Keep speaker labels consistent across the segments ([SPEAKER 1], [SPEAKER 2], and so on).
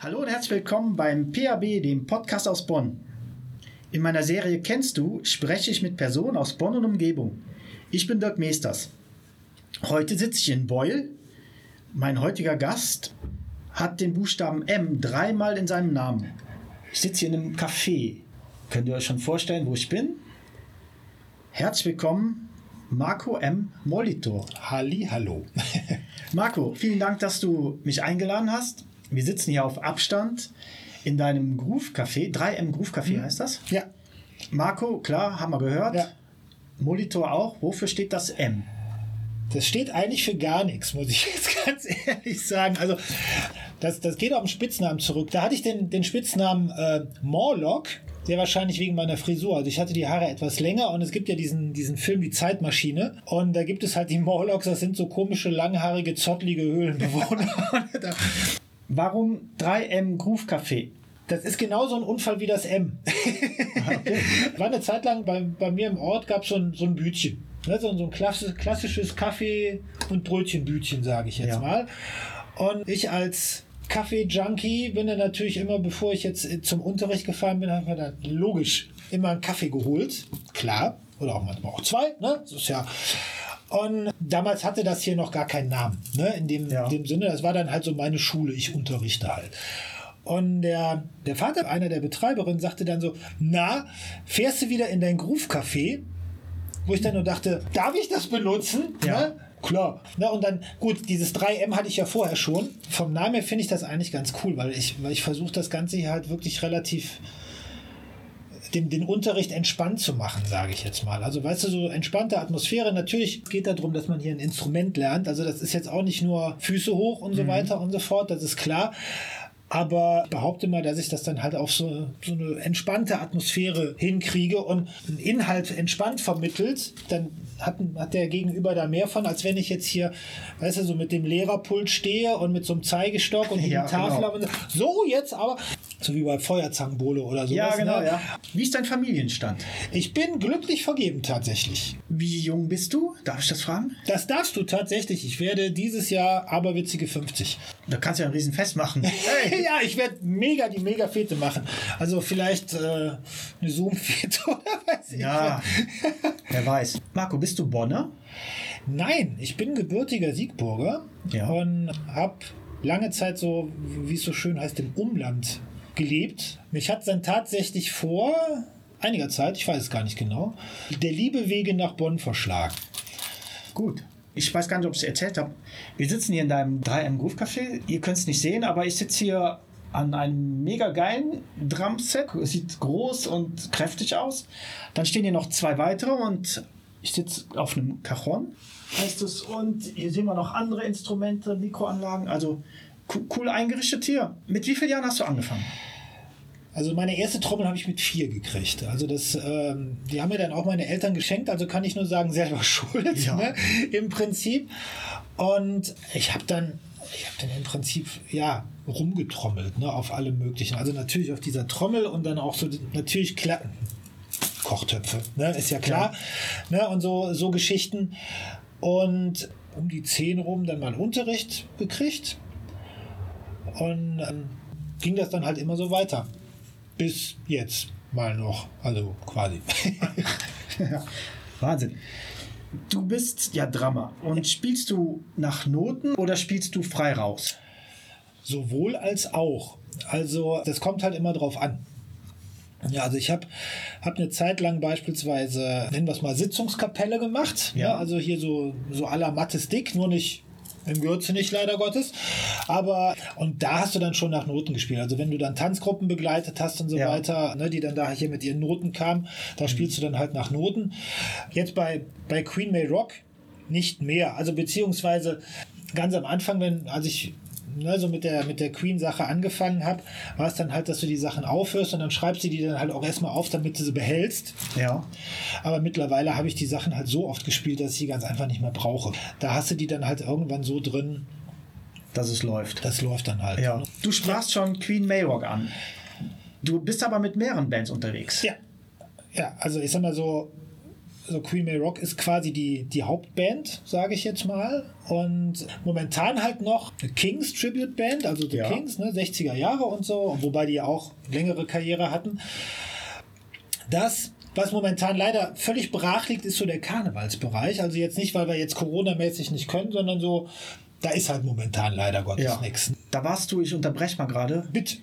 [SPEAKER 1] Hallo und herzlich willkommen beim PAB, dem Podcast aus Bonn. In meiner Serie Kennst du spreche ich mit Personen aus Bonn und Umgebung. Ich bin Dirk Meesters. Heute sitze ich in Beul. Mein heutiger Gast hat den Buchstaben M dreimal in seinem Namen. Ich sitze hier in einem Café. Könnt ihr euch schon vorstellen, wo ich bin? Herzlich willkommen, Marco M. Molitor.
[SPEAKER 2] Halli, hallo.
[SPEAKER 1] Marco, vielen Dank, dass du mich eingeladen hast. Wir sitzen hier auf Abstand in deinem Groove Café. 3M Groove Café
[SPEAKER 2] Mhm.
[SPEAKER 1] heißt das?
[SPEAKER 2] Ja,
[SPEAKER 1] Marco, klar, haben wir gehört.
[SPEAKER 2] Ja.
[SPEAKER 1] Molitor auch. Wofür steht das M?
[SPEAKER 2] das steht eigentlich für gar nichts, muss ich jetzt ganz ehrlich sagen. Also, das, das geht auf den Spitznamen zurück. Da hatte ich den, den Spitznamen äh, Morlock, sehr wahrscheinlich wegen meiner Frisur. Also, ich hatte die Haare etwas länger und es gibt ja diesen, diesen Film Die Zeitmaschine. Und da gibt es halt die Morlocks, das sind so komische, langhaarige, zottlige Höhlenbewohner.
[SPEAKER 1] Warum 3M Groove Café?
[SPEAKER 2] Das ist genauso ein Unfall wie das M. War eine Zeit lang bei, bei mir im Ort gab so es ein, so ein Bütchen. Ne, so, so ein klassisch, klassisches Kaffee- und Brötchenbütchen, sage ich jetzt
[SPEAKER 1] Ja.
[SPEAKER 2] mal. Und ich als Kaffee-Junkie bin dann natürlich immer, bevor ich jetzt zum Unterricht gefahren bin, habe ich mir dann logisch immer einen Kaffee geholt. Klar. Oder auch manchmal auch zwei. Ne? Das ist ja. Und damals hatte das hier noch gar keinen Namen. Ne? In dem,
[SPEAKER 1] Ja.
[SPEAKER 2] dem Sinne, das war dann halt so meine Schule. Ich unterrichte halt. Und der, der Vater einer der Betreiberinnen sagte dann so, na, fährst du wieder in dein Groove-Café? Wo ich dann nur dachte, darf ich das benutzen?
[SPEAKER 1] Ja.
[SPEAKER 2] Ne? Klar. Na, und dann, gut, dieses 3M hatte ich ja vorher schon. Vom Namen her finde ich das eigentlich ganz cool, weil ich, weil ich versuche das Ganze hier halt wirklich relativ den, den Unterricht entspannt zu machen, sage ich jetzt mal. Also weißt du, so entspannte Atmosphäre. Natürlich geht darum, dass man hier ein Instrument lernt. Also das ist jetzt auch nicht nur Füße hoch und so weiter und so fort, das ist klar. Aber ich behaupte mal, dass ich das dann halt auf so, so eine entspannte Atmosphäre hinkriege und einen Inhalt entspannt vermittelt, dann hat, hat der Gegenüber da mehr von, als wenn ich jetzt hier, weißt du, so mit dem Lehrerpult stehe und mit so einem Zeigestock und mit
[SPEAKER 1] Ja,
[SPEAKER 2] dem Tafel
[SPEAKER 1] genau.
[SPEAKER 2] so jetzt aber, so wie bei Feuerzangenbowle oder sowas.
[SPEAKER 1] Ja, genau,
[SPEAKER 2] ne?
[SPEAKER 1] ja. Wie ist dein Familienstand?
[SPEAKER 2] Ich bin glücklich vergeben tatsächlich.
[SPEAKER 1] Wie jung bist du? Darf ich das fragen?
[SPEAKER 2] Das darfst du tatsächlich. Ich werde dieses Jahr aberwitzige 50.
[SPEAKER 1] Da kannst du ja ein Riesenfest machen. Hey!
[SPEAKER 2] ja, ich werde mega die mega Fete machen. Also vielleicht äh, eine Zoom-Fete oder weiß ich.
[SPEAKER 1] Ja, wer weiß. Marco, bist du Bonner?
[SPEAKER 2] Nein, ich bin gebürtiger Siegburger
[SPEAKER 1] Ja.
[SPEAKER 2] und habe lange Zeit so, wie es so schön heißt, im Umland gelebt. Mich hat dann tatsächlich vor einiger Zeit, ich weiß es gar nicht genau, der Liebe wege nach Bonn verschlagen.
[SPEAKER 1] Gut. Ich weiß gar nicht, ob ich es erzählt habe. Wir sitzen hier in deinem 3M Groove Café. Ihr könnt es nicht sehen, aber ich sitze hier an einem mega geilen Drumset. Es sieht groß und kräftig aus. Dann stehen hier noch zwei weitere und ich sitze auf einem Cajon, heißt es. Und hier sehen wir noch andere Instrumente, Mikroanlagen. Also cool eingerichtet hier. Mit wie vielen Jahren hast du angefangen?
[SPEAKER 2] Also meine erste Trommel habe ich mit vier gekriegt. Also das, ähm, die haben mir dann auch meine Eltern geschenkt, also kann ich nur sagen, selber schuld,
[SPEAKER 1] Ja.
[SPEAKER 2] ne, im Prinzip. Und ich habe dann, ich habe dann im Prinzip, ja, rumgetrommelt, ne, auf alle möglichen. Also natürlich auf dieser Trommel und dann auch so, natürlich klar, Kochtöpfe, ne, ist ja klar, ne, und so, so Geschichten. Und um die zehn rum dann mal Unterricht gekriegt. Und ähm, ging das dann halt immer so weiter. Bis jetzt mal noch. Also quasi.
[SPEAKER 1] Wahnsinn. Du bist ja Drummer. Und spielst du nach Noten oder spielst du frei raus?
[SPEAKER 2] Sowohl als auch. Also das kommt halt immer drauf an. Ja, also ich habe hab eine Zeit lang beispielsweise, nennen wir es mal, Sitzungskapelle gemacht.
[SPEAKER 1] Ja.
[SPEAKER 2] Ja. also hier so, so la Mattes Dick, nur nicht im Gürze nicht, leider Gottes. Aber, und da hast du dann schon nach Noten gespielt. Also wenn du dann Tanzgruppen begleitet hast und so
[SPEAKER 1] Ja.
[SPEAKER 2] weiter, ne, die dann da hier mit ihren Noten kamen, da spielst du dann halt nach Noten. Jetzt bei, bei Queen May Rock nicht mehr. Also beziehungsweise ganz am Anfang, wenn, als ich ne, so mit der, mit der Queen-Sache angefangen habe, war es dann halt, dass du die Sachen aufhörst und dann schreibst du die dann halt auch erstmal auf, damit du sie behältst.
[SPEAKER 1] Ja.
[SPEAKER 2] Aber mittlerweile habe ich die Sachen halt so oft gespielt, dass ich die ganz einfach nicht mehr brauche. Da hast du die dann halt irgendwann so drin,
[SPEAKER 1] Dass es läuft.
[SPEAKER 2] das läuft dann halt.
[SPEAKER 1] Ja. Du sprachst schon Queen Mayrock an. Du bist aber mit mehreren Bands unterwegs.
[SPEAKER 2] Ja. Ja, also ich sag mal so, also Queen May Rock ist quasi die, die Hauptband, sage ich jetzt mal. Und momentan halt noch eine Kings Tribute Band, also The
[SPEAKER 1] Ja.
[SPEAKER 2] Kings, ne, 60er Jahre und so, wobei die auch längere Karriere hatten. Das, was momentan leider völlig brach liegt, ist so der Karnevalsbereich. Also jetzt nicht, weil wir jetzt Corona-mäßig nicht können, sondern so, da ist halt momentan leider Gottes
[SPEAKER 1] Ja.
[SPEAKER 2] nichts.
[SPEAKER 1] Da warst du, ich unterbreche mal gerade,
[SPEAKER 2] Bitte.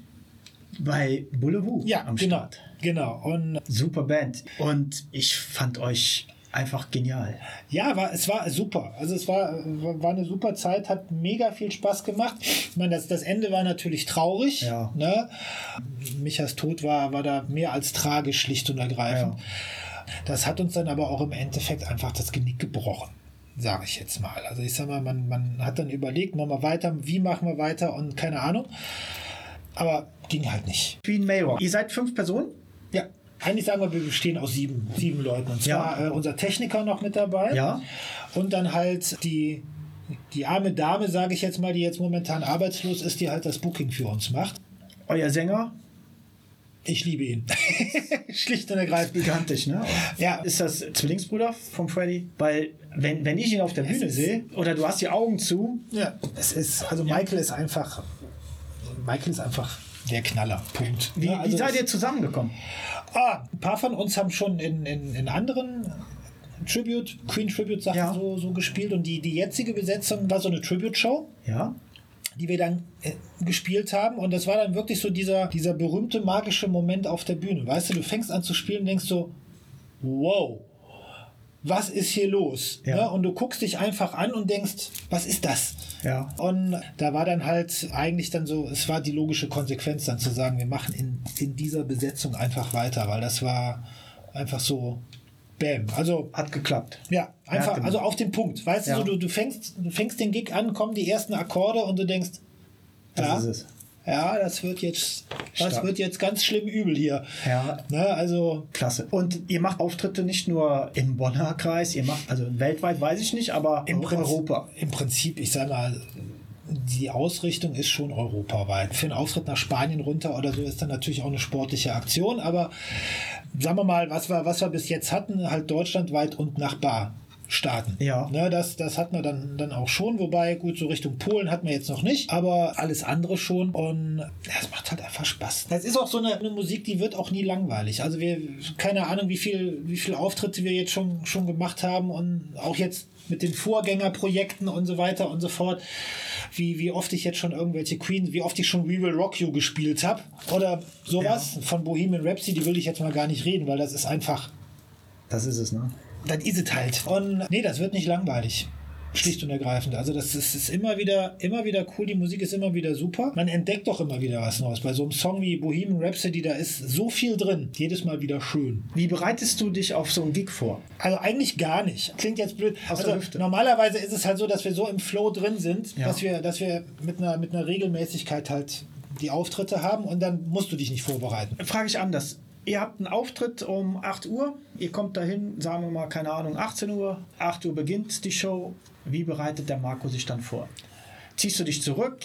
[SPEAKER 1] bei Boulevou
[SPEAKER 2] Ja,
[SPEAKER 1] am
[SPEAKER 2] genau.
[SPEAKER 1] Start.
[SPEAKER 2] Genau. Und
[SPEAKER 1] Super Band. Und ich fand euch einfach genial.
[SPEAKER 2] Ja, war, es war super. Also es war, war eine super Zeit, hat mega viel Spaß gemacht. Ich meine, das, das Ende war natürlich traurig.
[SPEAKER 1] Ja.
[SPEAKER 2] Ne? Michas Tod war, war da mehr als tragisch, schlicht und ergreifend. Das hat uns dann aber auch im Endeffekt einfach das Genick gebrochen, sage ich jetzt mal. Also ich sag mal, man, man hat dann überlegt, machen wir weiter, wie machen wir weiter und keine Ahnung. Aber ging halt nicht.
[SPEAKER 1] Queen Mayrock. Ihr seid fünf Personen?
[SPEAKER 2] Ja. Eigentlich sagen wir, wir bestehen aus sieben, sieben Leuten. Und zwar
[SPEAKER 1] Ja.
[SPEAKER 2] äh, unser Techniker noch mit dabei.
[SPEAKER 1] Ja.
[SPEAKER 2] Und dann halt die, die arme Dame, sage ich jetzt mal, die jetzt momentan arbeitslos ist, die halt das Booking für uns macht.
[SPEAKER 1] Euer Sänger?
[SPEAKER 2] Ich liebe ihn. Schlicht und ergreifend.
[SPEAKER 1] Gigantisch, ne?
[SPEAKER 2] Ja.
[SPEAKER 1] Ist das Zwillingsbruder vom Freddy? Weil, wenn, wenn ich ihn auf der Bühne sehe, oder du hast die Augen zu,
[SPEAKER 2] Ja, es ist, also Michael ist einfach, Michael ist einfach der Knaller. Punkt.
[SPEAKER 1] wie,
[SPEAKER 2] Ja, also
[SPEAKER 1] wie seid ihr zusammengekommen?
[SPEAKER 2] Ah, ein paar von uns haben schon in, in, in anderen Tribute, Queen Tribute Sachen
[SPEAKER 1] Ja.
[SPEAKER 2] so, so gespielt und die, die jetzige Besetzung war so eine Tribute Show.
[SPEAKER 1] Ja.
[SPEAKER 2] die wir dann äh, gespielt haben. Und das war dann wirklich so dieser, dieser berühmte magische Moment auf der Bühne. Weißt du, du fängst an zu spielen und denkst so, wow, was ist hier los?
[SPEAKER 1] Ja.
[SPEAKER 2] Ne? Und du guckst dich einfach an und denkst, was ist das?
[SPEAKER 1] Ja.
[SPEAKER 2] Und da war dann halt eigentlich dann so, es war die logische Konsequenz dann zu sagen, wir machen in, in dieser Besetzung einfach weiter, weil das war einfach so, bam. Also
[SPEAKER 1] Hat geklappt.
[SPEAKER 2] ja, einfach, also auf den Punkt. Weißt
[SPEAKER 1] Ja.
[SPEAKER 2] du, du, du, fängst, du fängst den Gig an, kommen die ersten Akkorde und du denkst,
[SPEAKER 1] Das
[SPEAKER 2] ja,
[SPEAKER 1] ist es.
[SPEAKER 2] Ja, das wird jetzt, das
[SPEAKER 1] Stark.
[SPEAKER 2] wird jetzt ganz schlimm übel hier.
[SPEAKER 1] Ja.
[SPEAKER 2] Ne, also,
[SPEAKER 1] Klasse. Und ihr macht Auftritte nicht nur im Bonner Kreis, ihr macht, also weltweit weiß ich nicht, aber
[SPEAKER 2] im Prinzip,
[SPEAKER 1] Europa.
[SPEAKER 2] Im Prinzip, ich sag mal, die Ausrichtung ist schon europaweit. Für einen Auftritt nach Spanien runter oder so ist dann natürlich auch eine sportliche Aktion, aber sagen wir mal, was wir, was wir bis jetzt hatten, halt deutschlandweit und Nachbarstaaten.
[SPEAKER 1] Ja.
[SPEAKER 2] Ne, das, das hatten wir dann, dann auch schon, wobei, gut, so Richtung Polen hatten wir jetzt noch nicht, aber alles andere schon und ja, es macht halt einfach Spaß. Das ist auch so eine, eine Musik, die wird auch nie langweilig. Also wir, keine Ahnung, wie viel, wie viel Auftritte wir jetzt schon, schon gemacht haben und auch jetzt mit den Vorgängerprojekten und so weiter und so fort. Wie, wie oft ich jetzt schon irgendwelche Queens, wie oft ich schon We Will Rock You gespielt habe oder sowas von Bohemian Rhapsody, die will ich jetzt mal gar nicht reden, weil das ist einfach,
[SPEAKER 1] Das ist es, ne?
[SPEAKER 2] Das ist es halt. Und nee, das wird nicht langweilig. Schlicht und ergreifend. Also das ist, ist immer wieder, immer wieder cool. Die Musik ist immer wieder super. Man entdeckt doch immer wieder was Neues. Bei so einem Song wie Bohemian Rhapsody, da ist so viel drin. Jedes Mal wieder schön.
[SPEAKER 1] Wie bereitest du dich auf so einen Gig vor?
[SPEAKER 2] Also eigentlich gar nicht. Klingt jetzt blöd.
[SPEAKER 1] Aus der
[SPEAKER 2] Also
[SPEAKER 1] Hüfte.
[SPEAKER 2] normalerweise ist es halt so, dass wir so im Flow drin sind,
[SPEAKER 1] Ja.
[SPEAKER 2] dass wir, dass wir mit einer, mit einer Regelmäßigkeit halt die Auftritte haben und dann musst du dich nicht vorbereiten.
[SPEAKER 1] Frage ich anders. Ihr habt einen Auftritt um 8 Uhr, ihr kommt dahin, sagen wir mal, keine Ahnung, 18 Uhr, 8 Uhr beginnt die Show. Wie bereitet der Marco sich dann vor? Ziehst du dich zurück?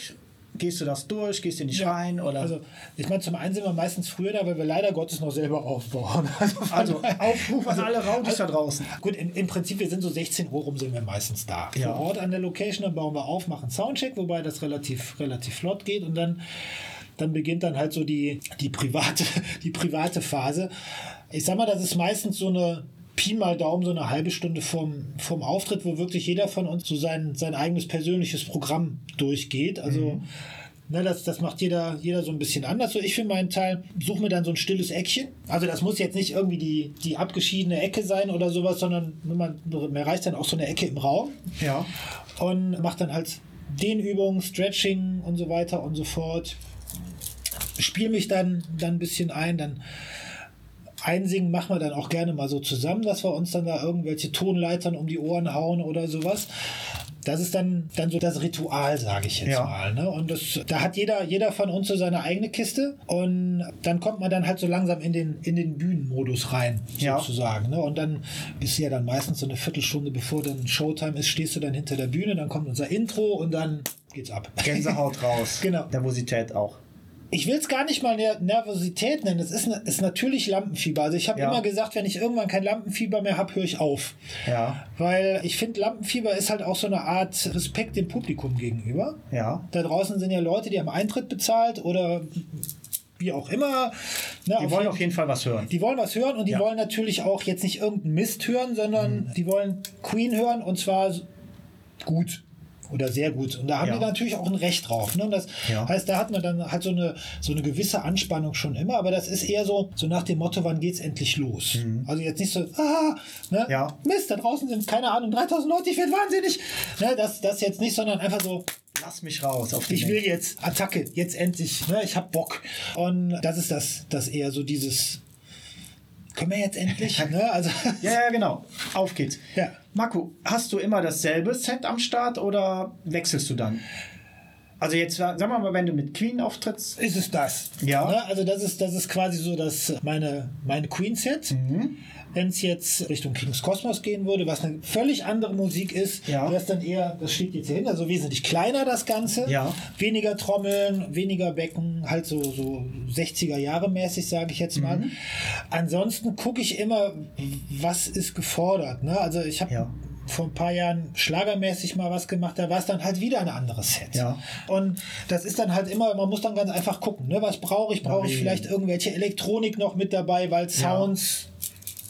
[SPEAKER 1] Gehst du das durch? Gehst du nicht rein? Oder?
[SPEAKER 2] Also, ich meine, zum einen sind wir meistens früher da, weil wir leider Gottes noch selber aufbauen. Also,
[SPEAKER 1] Also, Aufruf an alle Rowdies da draußen.
[SPEAKER 2] Gut, im, im Prinzip, wir sind so 16 Uhr rum, sind wir meistens da.
[SPEAKER 1] Ja.
[SPEAKER 2] Vor Ort an der Location, dann bauen wir auf, machen Soundcheck, wobei das relativ, relativ flott geht und dann, dann beginnt dann halt so die, die, private, die private Phase. Ich sag mal, das ist meistens so eine Pi mal Daumen, so eine halbe Stunde vorm, vorm Auftritt, wo wirklich jeder von uns so sein, sein eigenes persönliches Programm durchgeht. Also, Ne, das, das macht jeder, jeder so ein bisschen anders. So, ich für meinen Teil suche mir dann so ein stilles Eckchen. Also das muss jetzt nicht irgendwie die, die abgeschiedene Ecke sein oder sowas, sondern man, mir reicht dann auch so eine Ecke im Raum
[SPEAKER 1] Ja.
[SPEAKER 2] und macht dann halt Dehnübungen, Stretching und so weiter und so fort. Spiele mich dann, dann ein bisschen ein, dann einsingen machen wir dann auch gerne mal so zusammen, dass wir uns dann da irgendwelche Tonleitern um die Ohren hauen oder sowas. Das ist dann, dann so das Ritual, sage ich jetzt
[SPEAKER 1] Ja.
[SPEAKER 2] mal. Ne? Und das, da hat jeder, jeder von uns so seine eigene Kiste. Und dann kommt man dann halt so langsam in den, in den Bühnenmodus rein,
[SPEAKER 1] Ja.
[SPEAKER 2] sozusagen. Ne? Und dann ist ja dann meistens so eine Viertelstunde, bevor dann Showtime ist, stehst du dann hinter der Bühne, dann kommt unser Intro und dann geht's ab.
[SPEAKER 1] Gänsehaut raus.
[SPEAKER 2] Genau.
[SPEAKER 1] Nervosität auch.
[SPEAKER 2] Ich will es gar nicht mal Ner Nervosität nennen. Es ist, ne, ist natürlich Lampenfieber. Also ich habe
[SPEAKER 1] Ja.
[SPEAKER 2] immer gesagt, wenn ich irgendwann kein Lampenfieber mehr habe, höre ich auf.
[SPEAKER 1] Ja.
[SPEAKER 2] Weil ich finde, Lampenfieber ist halt auch so eine Art Respekt dem Publikum gegenüber.
[SPEAKER 1] Ja.
[SPEAKER 2] Da draußen sind ja Leute, die haben Eintritt bezahlt oder wie auch immer. Ne,
[SPEAKER 1] Die wollen auf jeden Fall was hören.
[SPEAKER 2] die wollen was hören und die
[SPEAKER 1] Ja.
[SPEAKER 2] wollen natürlich auch jetzt nicht irgendeinen Mist hören, sondern
[SPEAKER 1] Mhm.
[SPEAKER 2] die wollen Queen hören und zwar gut oder sehr gut. Und da haben
[SPEAKER 1] Ja.
[SPEAKER 2] die natürlich auch ein Recht drauf. Ne? Und das
[SPEAKER 1] Ja.
[SPEAKER 2] heißt, da hat man dann halt so eine, so eine gewisse Anspannung schon immer, aber das ist eher so, so nach dem Motto, wann geht's endlich los? Also jetzt nicht so, ah, ne?
[SPEAKER 1] Mhm. Ja.
[SPEAKER 2] Mist, da draußen sind, keine Ahnung, 3000 Leute, ich werde wahnsinnig. Ne? Das, das jetzt nicht, sondern einfach so,
[SPEAKER 1] Lass mich raus auf die
[SPEAKER 2] ich will jetzt Attacke, jetzt endlich, ne? ich hab Bock. Und das ist das, das eher so dieses, können wir jetzt endlich? ne? Also,
[SPEAKER 1] Ja, ja, genau. Auf geht's.
[SPEAKER 2] Ja.
[SPEAKER 1] Marco, hast du immer dasselbe Set am Start oder wechselst du dann? Also jetzt, sagen wir mal, wenn du mit Queen auftrittst.
[SPEAKER 2] ist es das.
[SPEAKER 1] Ja.
[SPEAKER 2] Ne? Also das ist, das ist quasi so das meine, meine Queen-Set.
[SPEAKER 1] Mhm.
[SPEAKER 2] Wenn es jetzt Richtung Kings Cosmos gehen würde, was eine völlig andere Musik ist,
[SPEAKER 1] Ja.
[SPEAKER 2] wäre es dann eher, das steht jetzt hier hin, also wesentlich kleiner das Ganze.
[SPEAKER 1] Ja.
[SPEAKER 2] Weniger Trommeln, weniger Becken, halt so, so 60er Jahre mäßig, sage ich jetzt mal.
[SPEAKER 1] Mhm.
[SPEAKER 2] Ansonsten gucke ich immer, was ist gefordert. Ne? Also ich habe
[SPEAKER 1] Ja.
[SPEAKER 2] Vor ein paar Jahren schlagermäßig mal was gemacht, da war es dann halt wieder ein anderes Set.
[SPEAKER 1] Ja.
[SPEAKER 2] Und das ist dann halt immer, man muss dann ganz einfach gucken, ne? was brauche ich? Brauche ich vielleicht irgendwelche Elektronik noch mit dabei, weil Sounds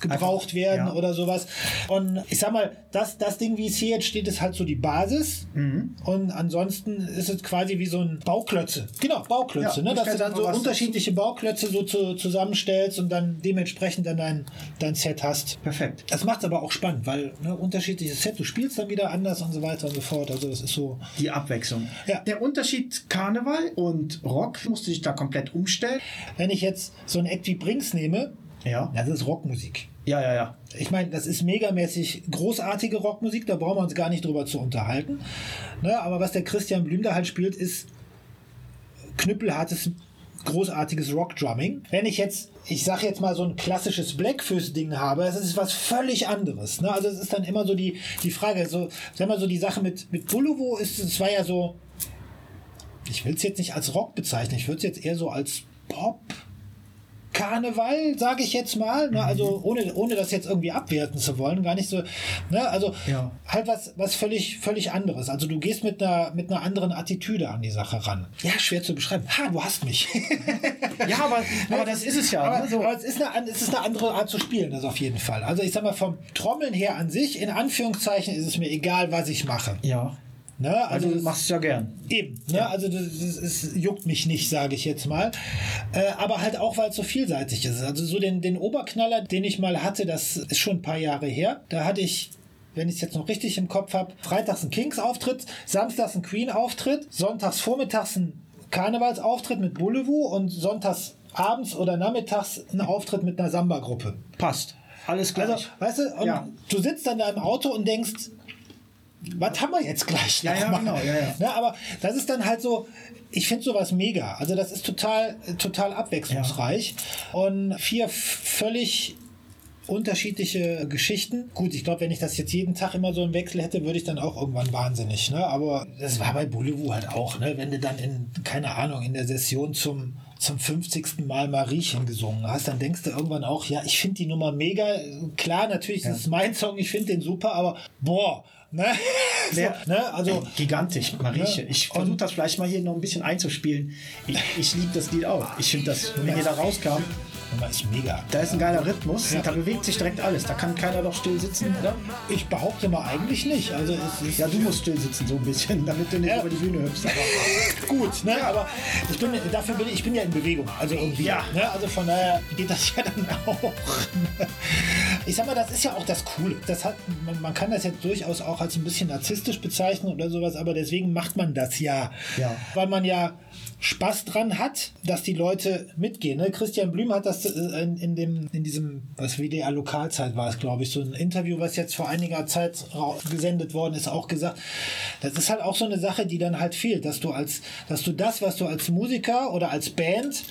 [SPEAKER 2] gebraucht
[SPEAKER 1] Einfach,
[SPEAKER 2] werden
[SPEAKER 1] ja.
[SPEAKER 2] oder sowas. Und ich sag mal, das, das Ding, wie es hier jetzt steht, ist halt so die Basis.
[SPEAKER 1] Mhm.
[SPEAKER 2] Und ansonsten ist es quasi wie so ein Bauklötze. Genau, Bauklötze.
[SPEAKER 1] Ja,
[SPEAKER 2] ne? Dass du dann so unterschiedliche Bauklötze so zu, zusammenstellst und dann dementsprechend dann dein, dein Set hast.
[SPEAKER 1] Perfekt.
[SPEAKER 2] Das macht es aber auch spannend, weil ne, unterschiedliches Set, du spielst dann wieder anders und so weiter und so fort. Also das ist so.
[SPEAKER 1] Die Abwechslung.
[SPEAKER 2] Ja.
[SPEAKER 1] Der Unterschied Karneval und Rock musst du dich da komplett umstellen.
[SPEAKER 2] Wenn ich jetzt so ein Act wie Brings nehme,
[SPEAKER 1] Ja.
[SPEAKER 2] das ist Rockmusik.
[SPEAKER 1] Ja, ja, ja.
[SPEAKER 2] Ich meine, das ist megamäßig großartige Rockmusik, da brauchen wir uns gar nicht drüber zu unterhalten. Ne, aber was der Christian Blüm da halt spielt, ist knüppelhartes, großartiges Rockdrumming. Wenn ich jetzt, ich sag jetzt mal so ein klassisches Blackfist-Ding habe, das ist was völlig anderes. Ne? Also es ist dann immer so die, die Frage, so, sag mal so die Sache mit, mit Buluvo ist, es war ja so, ich will es jetzt nicht als Rock bezeichnen, ich würde es jetzt eher so als Pop Karneval, sage ich jetzt mal. Ne? Also ohne, ohne das jetzt irgendwie abwerten zu wollen, gar nicht so. Ne? Also
[SPEAKER 1] Ja.
[SPEAKER 2] halt was, was völlig, völlig anderes. Also du gehst mit einer, mit einer anderen Attitüde an die Sache ran. Ja, schwer zu beschreiben. Ha, du hast mich.
[SPEAKER 1] Ja, aber, aber das ist es ja.
[SPEAKER 2] Aber,
[SPEAKER 1] ne? so.
[SPEAKER 2] aber es, ist eine, es ist eine andere Art zu spielen, das auf jeden Fall. Also ich sag mal, vom Trommeln her an sich, in Anführungszeichen, ist es mir egal, was ich mache.
[SPEAKER 1] Ja.
[SPEAKER 2] Ne?
[SPEAKER 1] Also du machst es ja gern.
[SPEAKER 2] Eben, ne? also das, das, das juckt mich nicht, sage ich jetzt mal. Äh, aber halt auch, weil es so vielseitig ist. Also so den, den Oberknaller, den ich mal hatte, das ist schon ein paar Jahre her. Da hatte ich, wenn ich es jetzt noch richtig im Kopf habe, freitags ein Kings-Auftritt, samstags ein Queen-Auftritt, sonntags vormittags ein Karnevalsauftritt mit Boulevou und sonntags abends oder nachmittags ein Auftritt mit einer Samba-Gruppe.
[SPEAKER 1] Passt. Alles gleich.
[SPEAKER 2] Also, weißt du,
[SPEAKER 1] Ja.
[SPEAKER 2] du sitzt dann da im Auto und denkst, was haben wir jetzt gleich?
[SPEAKER 1] Ja, ja, genau, ja, ja.
[SPEAKER 2] Ne, aber das ist dann halt so, ich finde sowas mega. Also das ist total, total abwechslungsreich. Und vier völlig unterschiedliche Geschichten. Gut, ich glaube, wenn ich das jetzt jeden Tag immer so im Wechsel hätte, würde ich dann auch irgendwann wahnsinnig. Ne? Aber das war bei Boulevou halt auch. Ne? Wenn du dann in, keine Ahnung, in der Session zum, zum 50. Mal Mariechen gesungen hast, dann denkst du irgendwann auch, ja, ich finde die Nummer mega. Klar, natürlich ist es mein Song, ich finde den super, aber boah, ne? so, ne? Also,
[SPEAKER 1] Gigantisch, Marieche.
[SPEAKER 2] Ja.
[SPEAKER 1] Ich versuche das vielleicht mal hier noch ein bisschen einzuspielen. Ich, ich liebe das Lied auch. Ich finde das, wenn ihr da rauskam,
[SPEAKER 2] Nummer ist mega.
[SPEAKER 1] da ist ein geiler Rhythmus.
[SPEAKER 2] Ja.
[SPEAKER 1] Da bewegt sich direkt alles. Da kann keiner doch still sitzen, oder?
[SPEAKER 2] Ich behaupte mal eigentlich nicht. Also es ist
[SPEAKER 1] Ja, du musst still sitzen so ein bisschen, damit du nicht
[SPEAKER 2] Ja.
[SPEAKER 1] über die Bühne hüpfst. Aber
[SPEAKER 2] gut, ne? aber ich bin, dafür bin ich, ich bin ja in Bewegung, also irgendwie.
[SPEAKER 1] Ja.
[SPEAKER 2] Ne? Also von daher geht das ja dann auch. Ich sag mal, das ist ja auch das Coole. Das hat, man, man kann das jetzt durchaus auch als ein bisschen narzisstisch bezeichnen oder sowas, aber deswegen macht man das ja.
[SPEAKER 1] Ja.
[SPEAKER 2] Weil man ja Spaß dran hat, dass die Leute mitgehen. Ne? Christian Blüm hat das äh, in, in, dem, in diesem, was WDR Lokalzeit war es, glaube ich, so ein Interview, was jetzt vor einiger Zeit gesendet worden ist, auch gesagt. Das ist halt auch so eine Sache, die dann halt fehlt, dass du als, dass du das, was du als Musiker oder als Band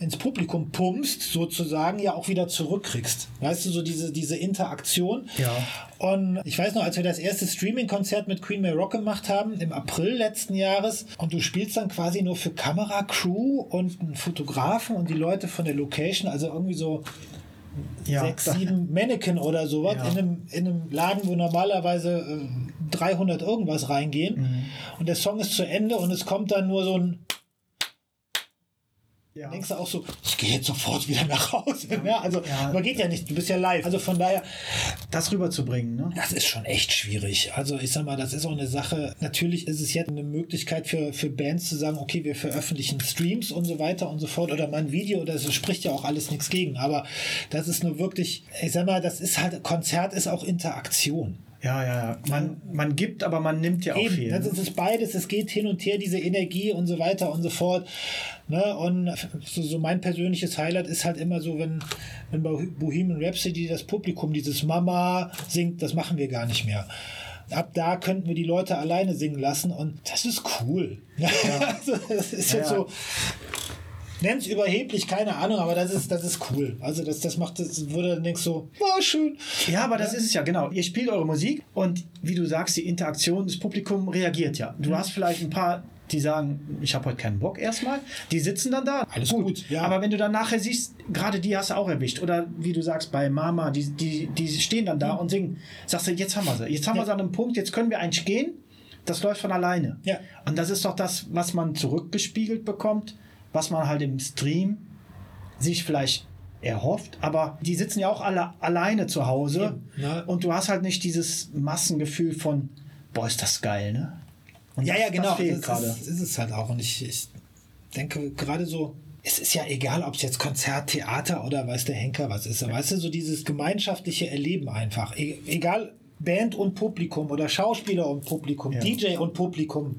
[SPEAKER 2] ins Publikum pumpst, sozusagen, ja auch wieder zurückkriegst. Weißt du, so diese, diese Interaktion.
[SPEAKER 1] Ja.
[SPEAKER 2] Und ich weiß noch, als wir das erste Streaming-Konzert mit Queen May Rock gemacht haben, im April letzten Jahres, und du spielst dann quasi nur für Kamera, Crew und einen Fotografen und die Leute von der Location, also irgendwie so
[SPEAKER 1] Ja,
[SPEAKER 2] sechs, sieben Mannequin oder sowas
[SPEAKER 1] Ja.
[SPEAKER 2] in, einem, in einem Laden, wo normalerweise äh, 300 irgendwas reingehen.
[SPEAKER 1] Mhm.
[SPEAKER 2] Und der Song ist zu Ende und es kommt dann nur so ein
[SPEAKER 1] ja.
[SPEAKER 2] denkst du auch so, ich gehe jetzt sofort wieder nach Hause. Ne? Also,
[SPEAKER 1] Ja.
[SPEAKER 2] aber geht ja nicht, du bist ja live. Also von daher,
[SPEAKER 1] das rüberzubringen. Ne?
[SPEAKER 2] das ist schon echt schwierig. Also ich sag mal, das ist auch eine Sache. Natürlich ist es jetzt eine Möglichkeit für, für Bands zu sagen, okay, wir veröffentlichen Streams und so weiter und so fort oder mal ein Video, das spricht ja auch alles nichts gegen. Aber das ist nur wirklich, ich sag mal, das ist halt, Konzert ist auch Interaktion.
[SPEAKER 1] Ja, ja, ja. Man, man gibt, aber man nimmt ja auch
[SPEAKER 2] Eben,
[SPEAKER 1] viel.
[SPEAKER 2] das
[SPEAKER 1] ne?
[SPEAKER 2] ist es beides, es geht hin und her, diese Energie und so weiter und so fort. Ne? Und so, so mein persönliches Highlight ist halt immer so, wenn, wenn bei Bohemian Rhapsody das Publikum dieses Mama singt, das machen wir gar nicht mehr. Ab da könnten wir die Leute alleine singen lassen und das ist cool. also, das ist
[SPEAKER 1] Ja,
[SPEAKER 2] jetzt
[SPEAKER 1] ja.
[SPEAKER 2] so. Nenn's überheblich, keine Ahnung, aber das ist, das ist cool. Also das, das macht das, du dann denkst so, war schön.
[SPEAKER 1] Ja, aber das ist es ja, genau. Ihr spielt eure Musik und wie du sagst, die Interaktion, das Publikum reagiert ja.
[SPEAKER 2] Mhm.
[SPEAKER 1] Du hast vielleicht ein paar, die sagen, ich habe heute keinen Bock erstmal. Die sitzen dann da.
[SPEAKER 2] Alles gut, ja.
[SPEAKER 1] Aber wenn du dann nachher siehst, gerade die hast du auch erwischt. Oder wie du sagst, bei Mama, die, die, die stehen dann da und singen. Sagst du, jetzt haben wir sie. Jetzt haben
[SPEAKER 2] Mhm. Ja.
[SPEAKER 1] wir sie an einem Punkt, jetzt können wir eigentlich gehen. Das läuft von alleine.
[SPEAKER 2] Ja.
[SPEAKER 1] Und das ist doch das, was man zurückgespiegelt bekommt, was man halt im Stream sich vielleicht erhofft, aber die sitzen ja auch alle alleine zu Hause
[SPEAKER 2] Eben, ne?
[SPEAKER 1] und du hast halt nicht dieses Massengefühl von, boah, ist das geil, ne? Und
[SPEAKER 2] Ja,
[SPEAKER 1] das,
[SPEAKER 2] ja, genau.
[SPEAKER 1] Das fehlt
[SPEAKER 2] das ist, ist es halt auch. Und ich, ich denke gerade so, es ist ja egal, ob es jetzt Konzert, Theater oder weiß der Henker was ist. Weißt du, so dieses gemeinschaftliche Erleben einfach. E egal, Band und Publikum oder Schauspieler und Publikum,
[SPEAKER 1] Ja.
[SPEAKER 2] DJ und Publikum.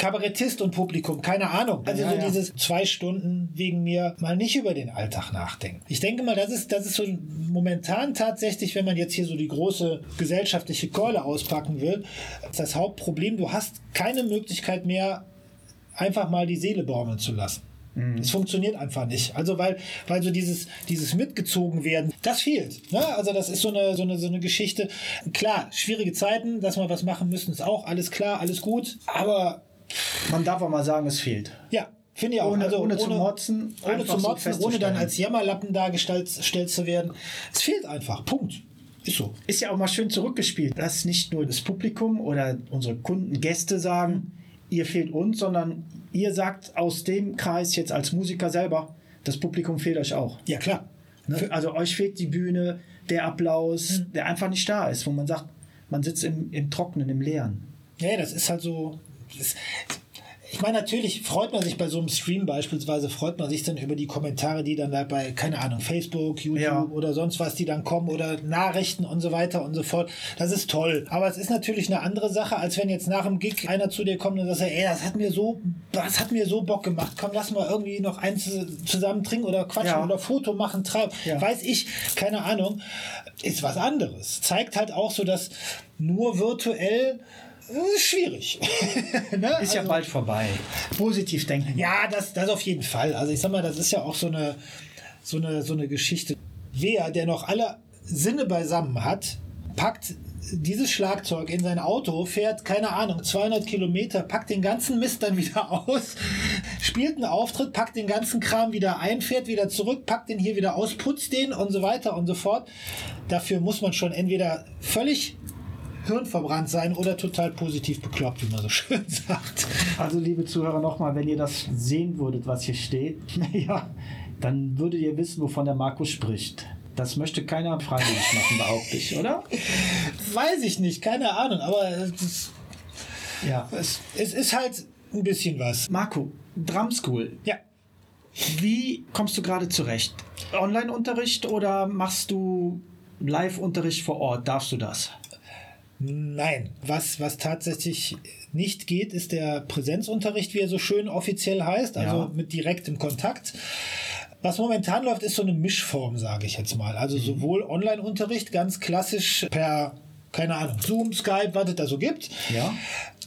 [SPEAKER 2] Kabarettist und Publikum, keine Ahnung. Also
[SPEAKER 1] Ja,
[SPEAKER 2] so
[SPEAKER 1] ja.
[SPEAKER 2] dieses zwei Stunden wegen mir mal nicht über den Alltag nachdenken. Ich denke mal, das ist, das ist so momentan tatsächlich, wenn man jetzt hier so die große gesellschaftliche Keule auspacken will, das Hauptproblem, du hast keine Möglichkeit mehr, einfach mal die Seele baumeln zu lassen. Es funktioniert einfach nicht. Also weil, weil so dieses, dieses mitgezogen werden, das fehlt. Ne? Also das ist so eine, so, eine, so eine Geschichte. Klar, schwierige Zeiten, dass wir was machen müssen, ist auch alles klar, alles gut. Aber
[SPEAKER 1] Man darf auch mal sagen, es fehlt.
[SPEAKER 2] ja, finde ich auch.
[SPEAKER 1] Ohne-
[SPEAKER 2] also
[SPEAKER 1] ohne zu motzen,
[SPEAKER 2] ohne zu
[SPEAKER 1] so
[SPEAKER 2] motzen, ohne
[SPEAKER 1] festzustellen.
[SPEAKER 2] dann als Jammerlappen dargestellt gestellt zu werden. Es fehlt einfach. Punkt. Ist so.
[SPEAKER 1] Ist ja auch mal schön zurückgespielt, dass nicht nur das Publikum oder unsere Kunden, Gäste sagen, ihr fehlt uns, sondern ihr sagt aus dem Kreis jetzt als Musiker selber, das Publikum fehlt euch auch.
[SPEAKER 2] Ja, klar.
[SPEAKER 1] Ne? Also euch fehlt die Bühne, der Applaus, der einfach nicht da ist, wo man sagt, man sitzt im, im Trockenen, im Leeren.
[SPEAKER 2] Ja, das ist halt so. Das, ich meine, natürlich freut man sich bei so einem Stream beispielsweise, freut man sich dann über die Kommentare, die dann da bei, keine Ahnung, Facebook, YouTube
[SPEAKER 1] Ja.
[SPEAKER 2] oder sonst was, die dann kommen oder Nachrichten und so weiter und so fort. Das ist toll. Aber es ist natürlich eine andere Sache, als wenn jetzt nach dem Gig einer zu dir kommt und sagt, ey, das hat mir so, das hat mir so Bock gemacht. Komm, lass mal irgendwie noch eins zusammen trinken oder quatschen
[SPEAKER 1] Ja.
[SPEAKER 2] oder Foto machen, treib.
[SPEAKER 1] Ja.
[SPEAKER 2] Weiß ich, keine Ahnung. Ist was anderes. Zeigt halt auch so, dass nur virtuell ist schwierig. ne?
[SPEAKER 1] Ist ja
[SPEAKER 2] Also-
[SPEAKER 1] bald vorbei. Positiv denken.
[SPEAKER 2] ja, das, das auf jeden Fall. Also ich sag mal, das ist ja auch so eine, so eine, so eine Geschichte. Wer, der noch alle Sinne beisammen hat, packt dieses Schlagzeug in sein Auto, fährt, keine Ahnung, 200 Kilometer, packt den ganzen Mist dann wieder aus, spielt einen Auftritt, packt den ganzen Kram wieder ein, fährt wieder zurück, packt den hier wieder aus, putzt den und so weiter und so fort. Dafür muss man schon entweder völlig hirnverbrannt sein oder total positiv bekloppt, wie man so schön sagt.
[SPEAKER 1] Also, liebe Zuhörer, nochmal, wenn ihr das sehen würdet, was hier steht, ja, dann würdet ihr wissen, wovon der Markus spricht. Das möchte keiner freiwillig machen, behaupte ich, oder?
[SPEAKER 2] Weiß ich nicht, keine Ahnung, aber es,
[SPEAKER 1] Ja.
[SPEAKER 2] es, es ist halt ein bisschen was.
[SPEAKER 1] Marco, Drum School,
[SPEAKER 2] Ja.
[SPEAKER 1] wie kommst du gerade zurecht? Online-Unterricht oder machst du Live-Unterricht vor Ort? Darfst du das?
[SPEAKER 2] Nein, was, was tatsächlich nicht geht, ist der Präsenzunterricht, wie er so schön offiziell heißt, also
[SPEAKER 1] Ja.
[SPEAKER 2] mit direktem Kontakt. Was momentan läuft, ist so eine Mischform, sage ich jetzt mal. Also sowohl Online-Unterricht, ganz klassisch per, keine Ahnung, Zoom, Skype, was es da so gibt,
[SPEAKER 1] Ja.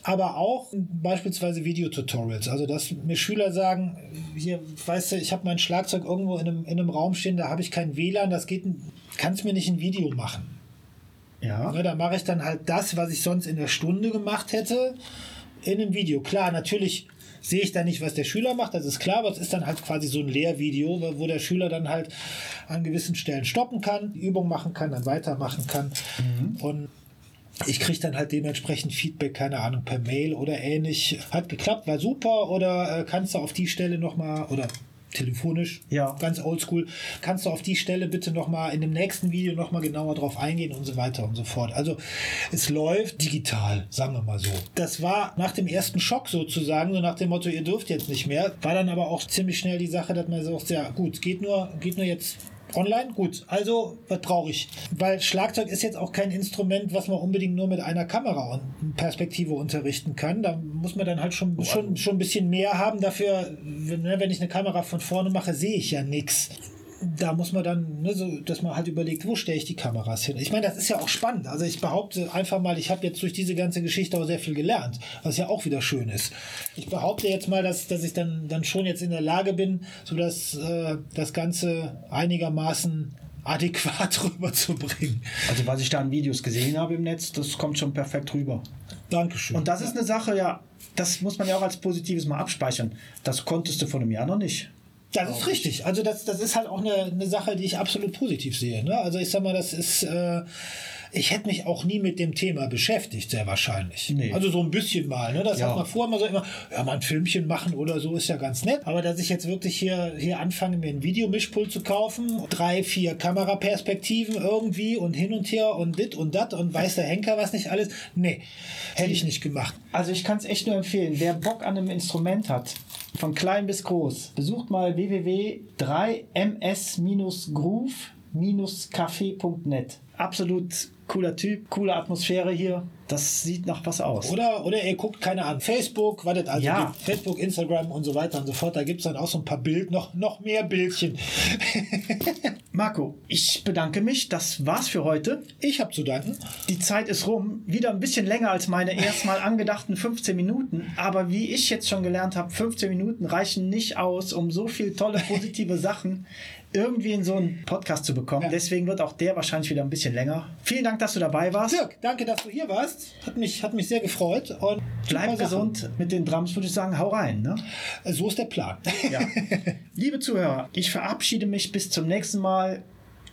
[SPEAKER 2] aber auch beispielsweise Videotutorials. Also, dass mir Schüler sagen, hier, weißt du, ich habe mein Schlagzeug irgendwo in einem, in einem Raum stehen, da habe ich kein WLAN, das geht, kannst mir nicht ein Video machen.
[SPEAKER 1] Ja.
[SPEAKER 2] Ne, da mache ich dann halt das, was ich sonst in der Stunde gemacht hätte, in einem Video. Klar, natürlich sehe ich da nicht, was der Schüler macht, das ist klar, aber es ist dann halt quasi so ein Lehrvideo, wo der Schüler dann halt an gewissen Stellen stoppen kann, die Übung machen kann, dann weitermachen kann. Mhm. Und ich kriege dann halt dementsprechend Feedback, keine Ahnung, per Mail oder ähnlich. Hat geklappt, war super oder äh, kannst du auf die Stelle nochmal oder telefonisch,
[SPEAKER 1] ja.
[SPEAKER 2] ganz oldschool. Kannst du auf die Stelle bitte nochmal in dem nächsten Video nochmal genauer drauf eingehen und so weiter und so fort. Also es läuft digital, sagen wir mal so. Das war nach dem ersten Schock sozusagen, so nach dem Motto, ihr dürft jetzt nicht mehr, war dann aber auch ziemlich schnell die Sache, dass man sagt, ja gut, geht nur, geht nur jetzt Online? Gut. Also, was brauche ich? Weil Schlagzeug ist jetzt auch kein Instrument, was man unbedingt nur mit einer Kamera und Perspektive unterrichten kann. Da muss man dann halt schon, oh, schon, schon ein bisschen mehr haben. Dafür, wenn, wenn ich eine Kamera von vorne mache, sehe ich ja nichts da muss man dann, ne, so, dass man halt überlegt, wo stelle ich die Kameras hin. Ich meine, das ist ja auch spannend. Also ich behaupte einfach mal, ich habe jetzt durch diese ganze Geschichte auch sehr viel gelernt, was ja auch wieder schön ist. Ich behaupte jetzt mal, dass, dass ich dann, dann schon jetzt in der Lage bin, so dass äh, das Ganze einigermaßen adäquat rüberzubringen.
[SPEAKER 1] Also was ich da an Videos gesehen habe im Netz, das kommt schon perfekt rüber.
[SPEAKER 2] Dankeschön.
[SPEAKER 1] Und das ist eine Sache, ja, das muss man ja auch als Positives mal abspeichern. Das konntest du vor einem Jahr noch nicht.
[SPEAKER 2] Das ist richtig. Also das, das ist halt auch eine, eine Sache, die ich absolut positiv sehe. Ne? Also ich sag mal, das ist, äh, ich hätte mich auch nie mit dem Thema beschäftigt, sehr wahrscheinlich. Nee. Also so ein bisschen mal. Ne? Das ja. hat man vorher mal so immer, ja, mal ein Filmchen machen oder so ist ja ganz nett. Aber dass ich jetzt wirklich hier, hier anfange, mir ein Videomischpult zu kaufen, drei, vier Kameraperspektiven irgendwie und hin und her und dit und dat und weiß der Henker was nicht alles. Nee, hätte ich nicht gemacht.
[SPEAKER 1] Also ich kann es echt nur empfehlen. Wer Bock an einem Instrument hat, von klein bis groß, besucht mal www.3ms-groove-café.net. Absolut cooler Typ, coole Atmosphäre hier. Das sieht nach was aus.
[SPEAKER 2] Oder, oder ihr guckt, keine Ahnung, Facebook, das also ja. Facebook, Instagram und so weiter und so fort. Da gibt es dann auch so ein paar Bild, noch, noch mehr Bildchen.
[SPEAKER 1] Marco, ich bedanke mich. Das war's für heute.
[SPEAKER 2] Ich habe zu danken.
[SPEAKER 1] Die Zeit ist rum. Wieder ein bisschen länger als meine erstmal angedachten 15 Minuten. Aber wie ich jetzt schon gelernt habe, 15 Minuten reichen nicht aus, um so viele tolle positive Sachen irgendwie in so einen Podcast zu bekommen. Ja. Deswegen wird auch der wahrscheinlich wieder ein bisschen länger. Vielen Dank, dass du dabei warst.
[SPEAKER 2] Dirk, danke, dass du hier warst. Hat mich, hat mich sehr gefreut. Und
[SPEAKER 1] Bleib gesund mit den Drums, würde ich sagen. Hau rein. Ne?
[SPEAKER 2] So ist der Plan.
[SPEAKER 1] Ja. Liebe Zuhörer, ich verabschiede mich bis zum nächsten Mal,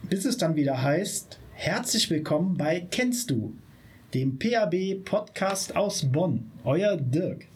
[SPEAKER 1] bis es dann wieder heißt, herzlich willkommen bei Kennst du, dem PAB Podcast aus Bonn. Euer Dirk.